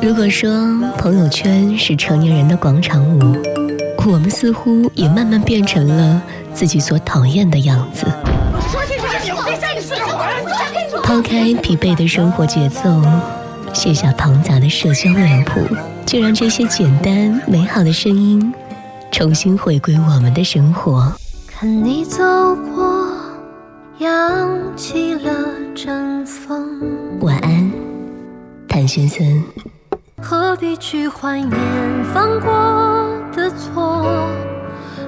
如果说朋友圈是成年人的广场舞，我们似乎也慢慢变成了自己所讨厌的样子。抛开疲惫的生活节奏，卸下庞杂的社交脸谱，就让这些简单美好的声音重新回归我们的生活。看你走过，扬起了阵风。先生。何必去怀念犯过的错？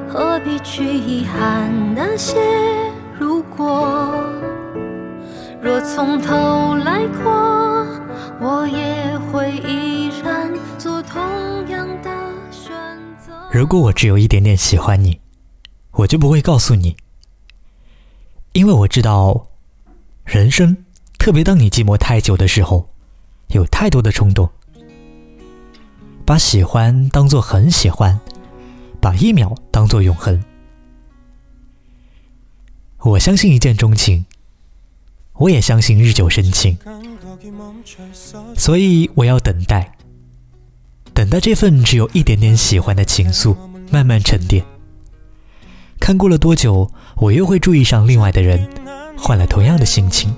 何必去遗憾那些如果？若从头来过，我也会依然做同样的选择。如果我只有一点点喜欢你，我就不会告诉你，因为我知道，人生，特别当你寂寞太久的时候，有太多的冲动。把喜欢当做很喜欢，把一秒当做永恒。我相信一见钟情。我也相信日久生情，所以我要等待，等待这份只有一点点喜欢的情愫慢慢沉淀。看过了多久，我又会注意上另外的人，换了同样的心情。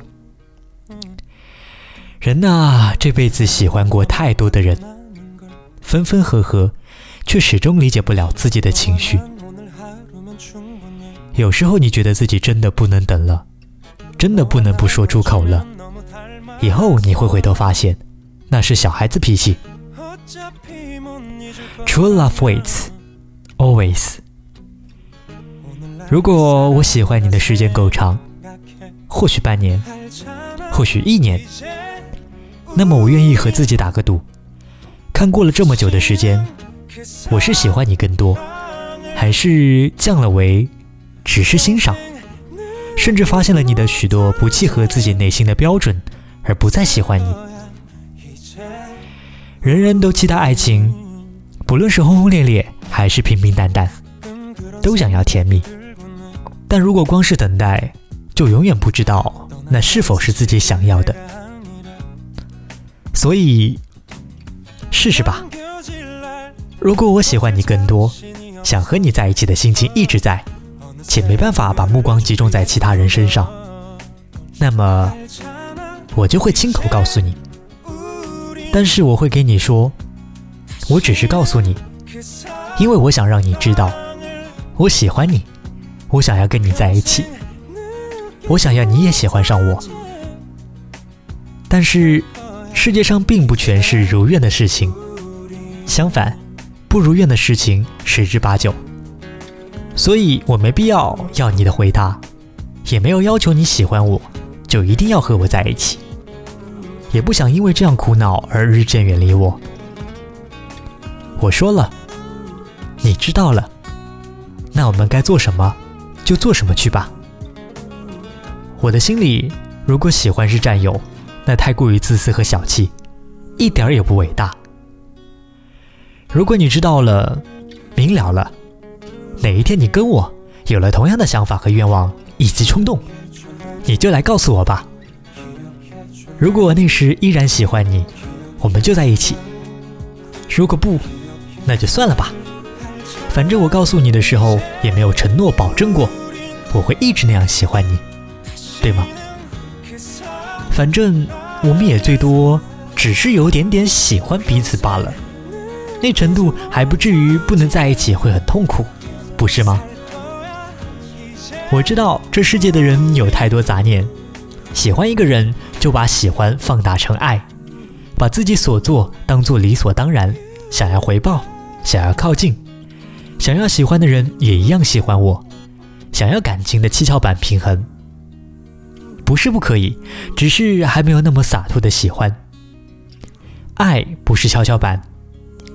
人呐，这辈子喜欢过太多的人，分分合合，却始终理解不了自己的情绪。有时候你觉得自己真的不能等了。真的不能不说出口了，以后你会回头发现，那是小孩子脾气。True love waits, always。如果我喜欢你的时间够长，或许半年，或许一年，那么我愿意和自己打个赌，看过了这么久的时间，我是喜欢你更多，还是降了为只是欣赏？甚至发现了你的许多不契合自己内心的标准，而不再喜欢你。人人都期待爱情，不论是轰轰烈烈还是平平淡淡，都想要甜蜜。但如果光是等待，就永远不知道那是否是自己想要的。所以，试试吧。如果我喜欢你更多，想和你在一起的心情一直在。且没办法把目光集中在其他人身上，那么我就会亲口告诉你。但是我会给你说，我只是告诉你，因为我想让你知道，我喜欢你，我想要跟你在一起，我想要你也喜欢上我。但是世界上并不全是如愿的事情，相反，不如愿的事情十之八九。所以我没必要要你的回答，也没有要求你喜欢我，就一定要和我在一起，也不想因为这样苦恼而日渐远离我。我说了，你知道了，那我们该做什么就做什么去吧。我的心里，如果喜欢是占有，那太过于自私和小气，一点儿也不伟大。如果你知道了，明了了。哪一天你跟我有了同样的想法和愿望以及冲动，你就来告诉我吧。如果我那时依然喜欢你，我们就在一起；如果不，那就算了吧。反正我告诉你的时候也没有承诺保证过我会一直那样喜欢你，对吗？反正我们也最多只是有点点喜欢彼此罢了，那程度还不至于不能在一起会很痛苦。不是吗？我知道这世界的人有太多杂念，喜欢一个人就把喜欢放大成爱，把自己所做当做理所当然，想要回报，想要靠近，想要喜欢的人也一样喜欢我，想要感情的七巧板平衡。不是不可以，只是还没有那么洒脱的喜欢。爱不是跷跷板，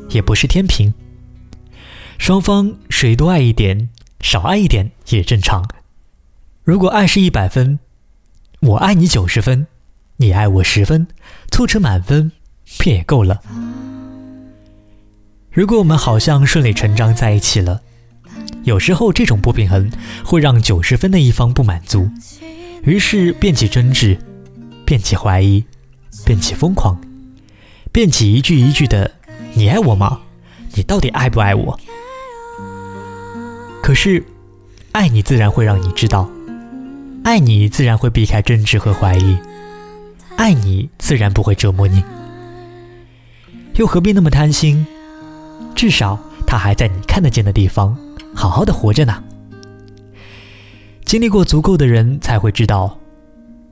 也不是天平。双方谁多爱一点，少爱一点也正常。如果爱是一百分，我爱你九十分，你爱我十分，凑成满分便也够了。如果我们好像顺理成章在一起了，有时候这种不平衡会让九十分的一方不满足，于是变起争执，变起怀疑，变起疯狂，变起一句一句的“你爱我吗？你到底爱不爱我？”可是，爱你自然会让你知道，爱你自然会避开争执和怀疑，爱你自然不会折磨你，又何必那么贪心？至少他还在你看得见的地方，好好的活着呢。经历过足够的人才会知道，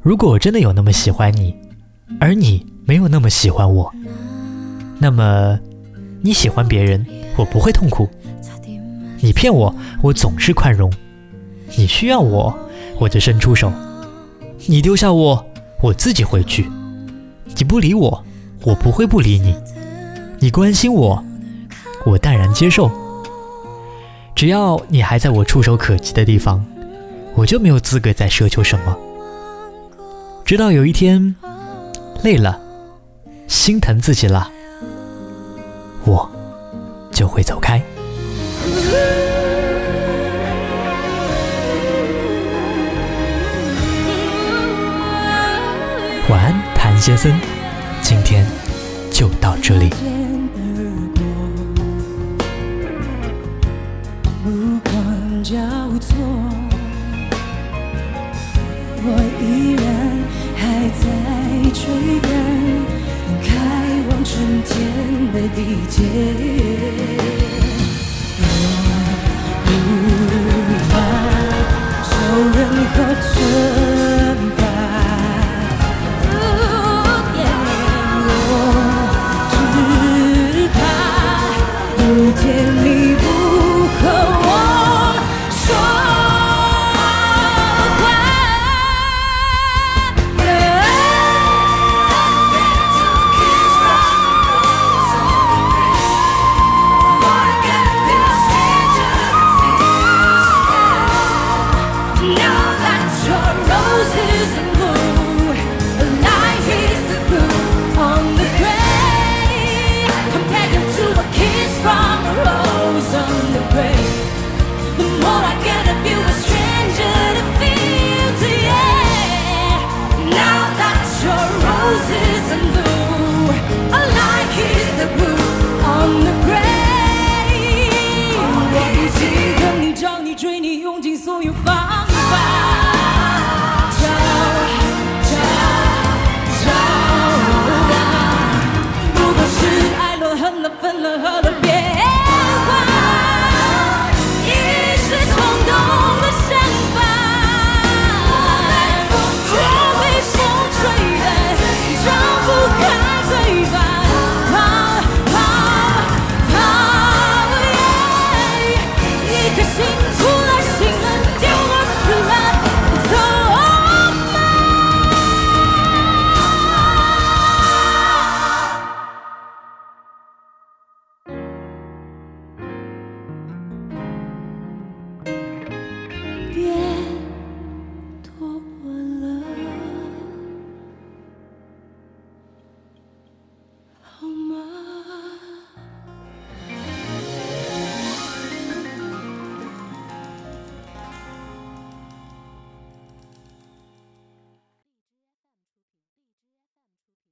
如果我真的有那么喜欢你，而你没有那么喜欢我，那么你喜欢别人，我不会痛苦；你骗我，我总是宽容；你需要我，我就伸出手；你丢下我，我自己回去；你不理我，我不会不理你；你关心我，我淡然接受。只要你还在我触手可及的地方。我就没有资格再奢求什么，直到有一天累了，心疼自己了，我就会走开。晚安，谭先生，今天就到这里。我依然还在追赶，开往春天的地铁。我不怕受任何惩罚，我只怕不天。追你，用尽所有方。